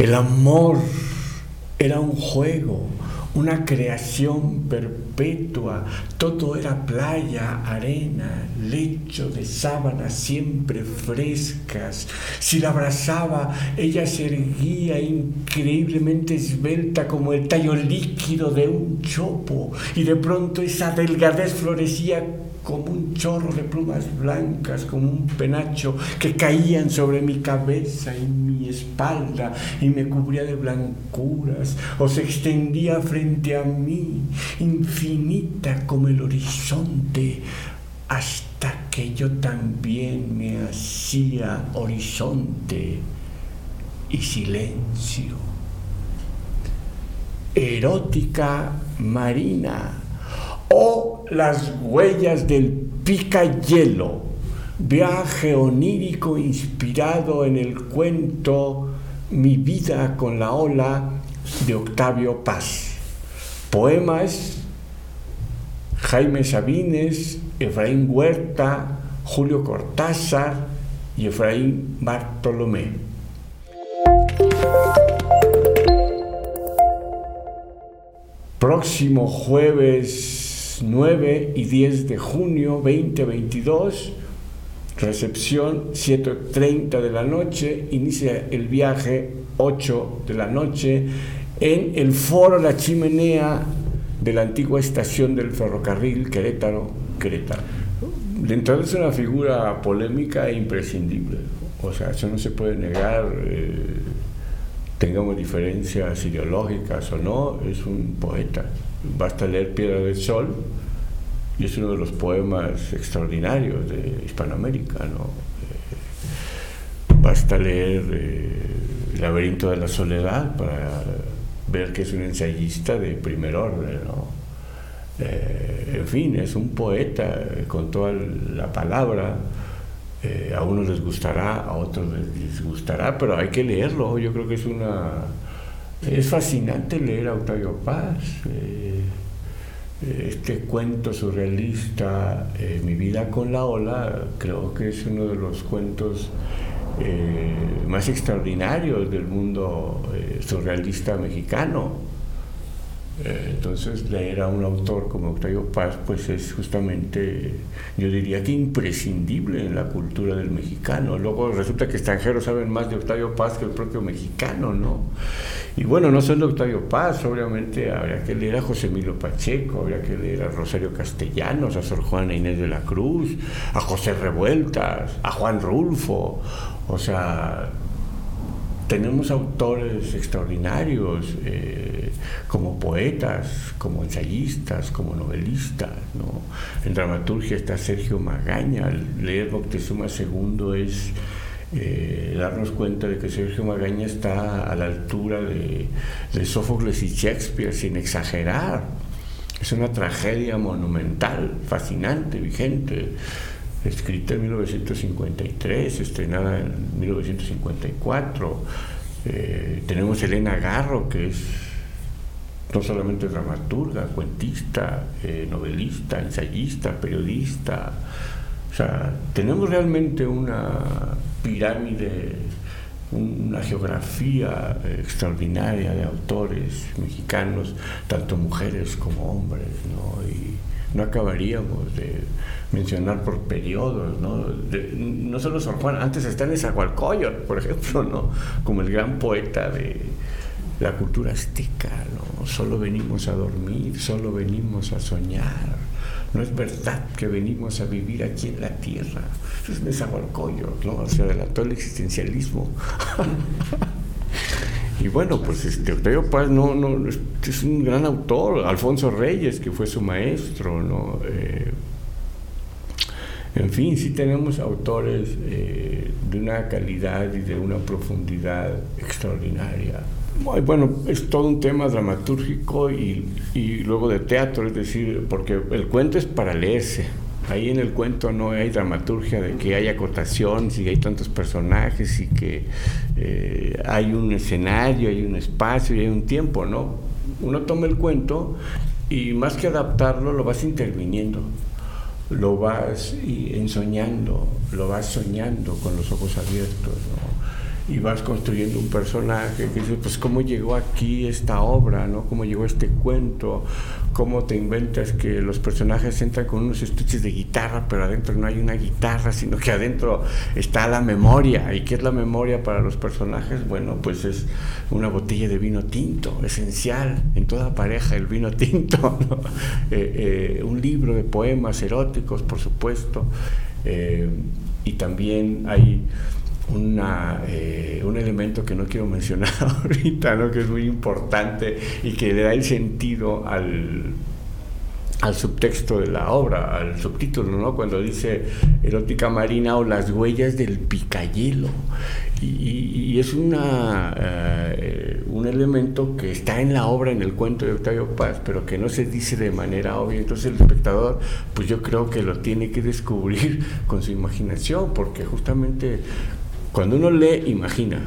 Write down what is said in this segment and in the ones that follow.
El amor era un juego, una creación perpetua, todo era playa, arena, lecho de sábanas siempre frescas. Si la abrazaba, ella se erguía increíblemente esbelta como el tallo líquido de un chopo, y de pronto esa delgadez florecía como un chorro de plumas blancas, como un penacho que caían sobre mi cabeza y mi espalda y me cubría de blancuras, o se extendía frente a mí, infinita como el horizonte, hasta que yo también me hacía horizonte y silencio. Erótica marina o las huellas del pica hielo, viaje onírico inspirado en el cuento Mi vida con la ola de Octavio Paz. Poemas Jaime Sabines, Efraín Huerta, Julio Cortázar y Efraín Bartolomé. Próximo jueves 9 y 10 de junio 2022, recepción 7.30 de la noche, inicia el viaje 8 de la noche en el foro La Chimenea de la antigua estación del ferrocarril Querétaro, Querétaro. De entrada es una figura polémica e imprescindible, o sea, eso no se puede negar. Eh, tengamos diferencias ideológicas o no, es un poeta. Basta leer Piedra del Sol y es uno de los poemas extraordinarios de Hispanoamérica. ¿no? Eh, basta leer eh, El laberinto de la soledad para ver que es un ensayista de primer orden. ¿no? Eh, en fin, es un poeta con toda la palabra. a unos les gustará, a otros les disgustará, pero hay que leerlo. Yo creo que es una es fascinante leer a Octavio Paz. Eh, este cuento surrealista, eh, Mi vida con la ola, creo que es uno de los cuentos eh, más extraordinarios del mundo surrealista mexicano. Eh, entonces leer a un autor como Octavio Paz pues es justamente, yo diría que imprescindible en la cultura del mexicano. Luego resulta que extranjeros saben más de Octavio Paz que el propio mexicano, ¿no? Y bueno, no solo Octavio Paz, obviamente habría que leer a José Emilio Pacheco, habría que leer a Rosario Castellanos, a Sor Juana Inés de la Cruz, a José Revueltas, a Juan Rulfo, o sea, tenemos autores extraordinarios eh, como poetas, como ensayistas, como novelistas. ¿no? En dramaturgia está Sergio Magaña. Leer Moctezuma II es eh, darnos cuenta de que Sergio Magaña está a la altura de Sófocles y Shakespeare, sin exagerar. Es una tragedia monumental, fascinante, vigente escrita en 1953, estrenada en 1954. Eh, tenemos Elena Garro, que es no solamente dramaturga, cuentista, eh, novelista, ensayista, periodista. O sea, tenemos realmente una pirámide, una geografía extraordinaria de autores mexicanos, tanto mujeres como hombres, ¿no? Y no acabaríamos de mencionar por periodos, ¿no? no solo Sor Juan, antes está en por ejemplo, ¿no? Como el gran poeta de la cultura azteca, ¿no? Solo venimos a dormir, solo venimos a soñar. No es verdad que venimos a vivir aquí en la tierra. Eso es Nezahualcóyotl, ¿no? Se adelantó el existencialismo. Y bueno, pues este, Octavio Paz no, no, es un gran autor, Alfonso Reyes, que fue su maestro, ¿no? Eh, en fin, sí tenemos autores eh, de una calidad y de una profundidad extraordinaria. Bueno, es todo un tema dramatúrgico y, y luego de teatro, es decir, porque el cuento es para leerse. Ahí en el cuento no hay dramaturgia de que haya acotación, si hay tantos personajes y que eh, hay un escenario, hay un espacio y hay un tiempo, ¿no? Uno toma el cuento y más que adaptarlo, lo vas interviniendo lo vas ensoñando, lo vas soñando con los ojos abiertos. Y vas construyendo un personaje que dices, pues cómo llegó aquí esta obra, ¿no? Cómo llegó este cuento, cómo te inventas que los personajes entran con unos estuches de guitarra, pero adentro no hay una guitarra, sino que adentro está la memoria. ¿Y qué es la memoria para los personajes? Bueno, pues es una botella de vino tinto, esencial en toda pareja, el vino tinto, eh, eh, un libro de poemas eróticos, por supuesto, eh, y también hay una, eh, un elemento que no quiero mencionar ahorita, ¿no? que es muy importante y que le da el sentido al, al subtexto de la obra, al subtítulo, ¿no? cuando dice erótica marina o las huellas del picayelo. Y, es una, eh, un elemento que está en la obra, en el cuento de Octavio Paz, pero que no se dice de manera obvia. Entonces el espectador, pues yo creo que lo tiene que descubrir con su imaginación, porque justamente cuando uno lee, imagina.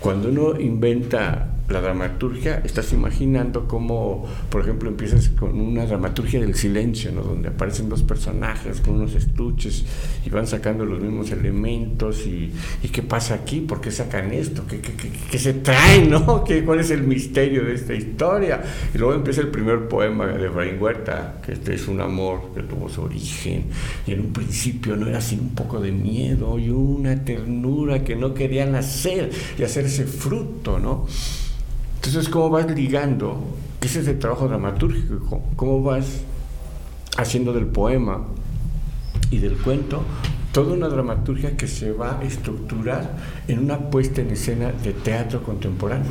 Cuando uno inventa la dramaturgia, estás imaginando cómo, por ejemplo, empiezas con una dramaturgia del silencio, ¿no? donde aparecen dos personajes con unos estuches y van sacando los mismos elementos y, qué pasa aquí, por qué sacan esto, qué, se trae, ¿no? ¿Qué, ¿Cuál es el misterio de esta historia? Y luego empieza el primer poema de Efraín Huerta, que este es un amor que tuvo su origen y en un principio no era sin un poco de miedo y una ternura que no quería nacer y hacerse fruto, ¿no? Entonces, ¿cómo vas ligando? Ese es el trabajo dramatúrgico, cómo vas haciendo del poema y del cuento toda una dramaturgia que se va a estructurar en una puesta en escena de teatro contemporáneo.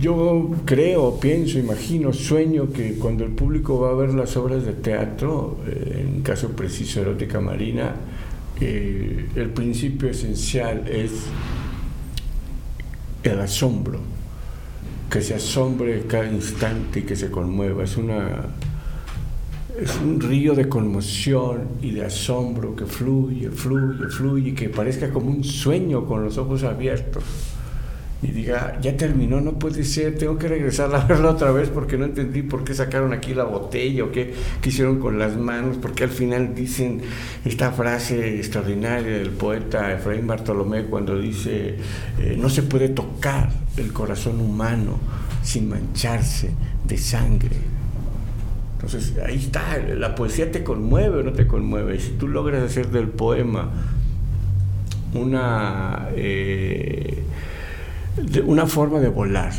Yo creo, pienso, imagino, sueño que cuando el público va a ver las obras de teatro, eh, en caso preciso Erótica Marina, eh, el principio esencial es el asombro que se asombre cada instante y que se conmueva. Es una es un río de conmoción y de asombro que fluye, fluye, fluye, que parezca como un sueño con los ojos abiertos. Y diga, ya terminó, no puede ser, tengo que regresar a verla otra vez porque no entendí por qué sacaron aquí la botella o qué, hicieron con las manos, porque al final dicen esta frase extraordinaria del poeta Efraín Bartolomé cuando dice, eh, no se puede tocar el corazón humano sin mancharse de sangre. Entonces ahí está, la poesía te conmueve o no te conmueve. Y si tú logras hacer del poema una, eh, una forma de volar,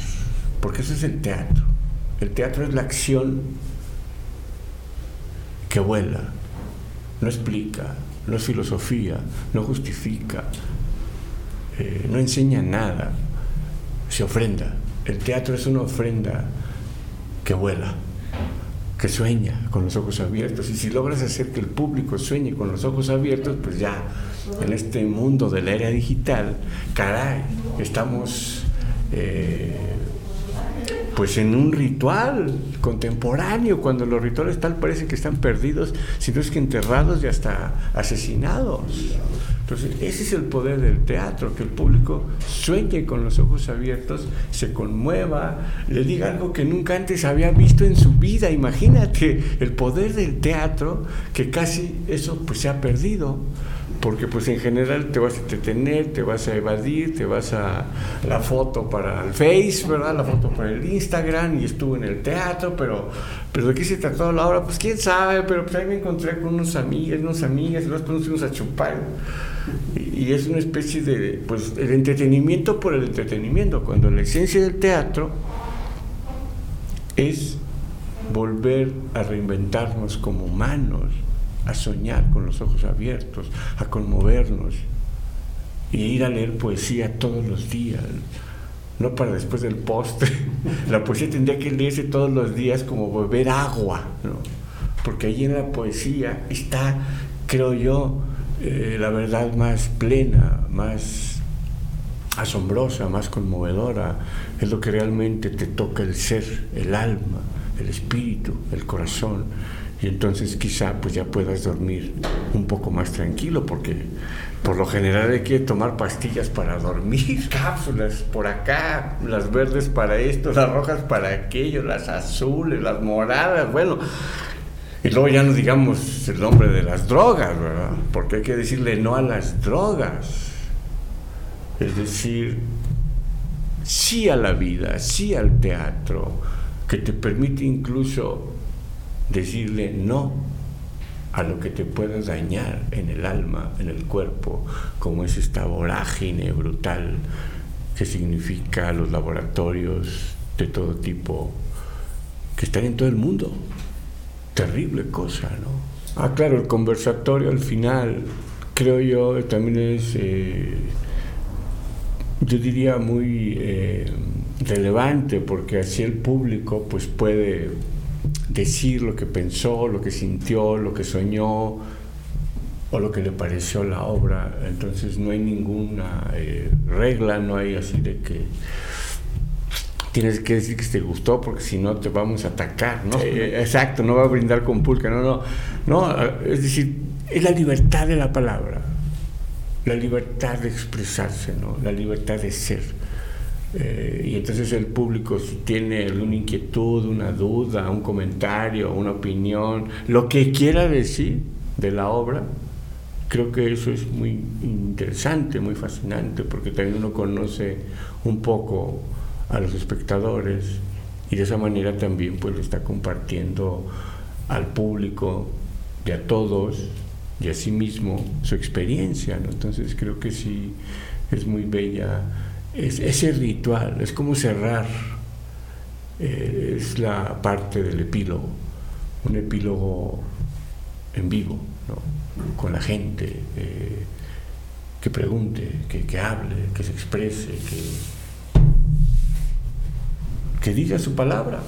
porque eso es el teatro. El teatro es la acción que vuela, no explica, no es filosofía, no justifica, eh, no enseña nada, se ofrenda. El teatro es una ofrenda que vuela, que sueña con los ojos abiertos. Y si logras hacer que el público sueñe con los ojos abiertos, pues ya en este mundo de la era digital, caray, estamos eh, pues en un ritual contemporáneo, cuando los rituales tal parece que están perdidos, si no es que enterrados y hasta asesinados. Entonces, ese es el poder del teatro, que el público sueñe con los ojos abiertos, se conmueva, le diga algo que nunca antes había visto en su vida. Imagínate el poder del teatro, que casi eso pues se ha perdido porque pues en general te vas a entretener, te vas a evadir, te vas a la foto para el Face, ¿verdad? La foto para el Instagram y estuve en el teatro, pero, pero de qué se trató la obra, pues quién sabe, pero pues ahí me encontré con unos amigos, unas amigas, y nos pusimos a chupar. Y, es una especie de, pues, el entretenimiento por el entretenimiento, cuando la esencia del teatro es volver a reinventarnos como humanos a soñar con los ojos abiertos, a conmovernos y ir a leer poesía todos los días, no para después del postre. La poesía tendría que leerse todos los días como beber agua, porque ahí en la poesía está, creo yo, eh, la verdad más plena, más asombrosa, más conmovedora, es lo que realmente te toca el ser, el alma, el espíritu, el corazón y entonces quizá pues ya puedas dormir un poco más tranquilo porque por lo general hay que tomar pastillas para dormir, cápsulas por acá, las verdes para esto, las rojas para aquello, las azules, las moradas, bueno. Y luego ya no digamos el nombre de las drogas, ¿verdad? Porque hay que decirle no a las drogas. Es decir, sí a la vida, sí al teatro, que te permite incluso decirle no a lo que te pueda dañar en el alma, en el cuerpo, como es esta vorágine brutal que significa los laboratorios de todo tipo que están en todo el mundo. Terrible cosa, ¿no? Ah, claro, el conversatorio al final, creo yo, también es, eh, yo diría, muy eh, relevante, porque así el público pues puede decir lo que pensó, lo que sintió, lo que soñó o lo que le pareció la obra. Entonces no hay ninguna eh, regla, no hay así de que tienes que decir que te gustó porque si no te vamos a atacar, ¿no? exacto, no va a brindar con pulca, no, no, no, es decir, es la libertad de la palabra, la libertad de expresarse, ¿no? La libertad de ser. Eh, y entonces el público si tiene una inquietud, una duda, un comentario, una opinión, lo que quiera decir de la obra, creo que eso es muy interesante, muy fascinante, porque también uno conoce un poco a los espectadores y de esa manera también pues le está compartiendo al público y a todos y a sí mismo su experiencia, ¿no? Entonces creo que sí es muy bella es, ese ritual, es como cerrar, eh, es la parte del epílogo, un epílogo en vivo, con la gente, eh, que pregunte, que, que, hable, que se exprese, que, que diga su palabra.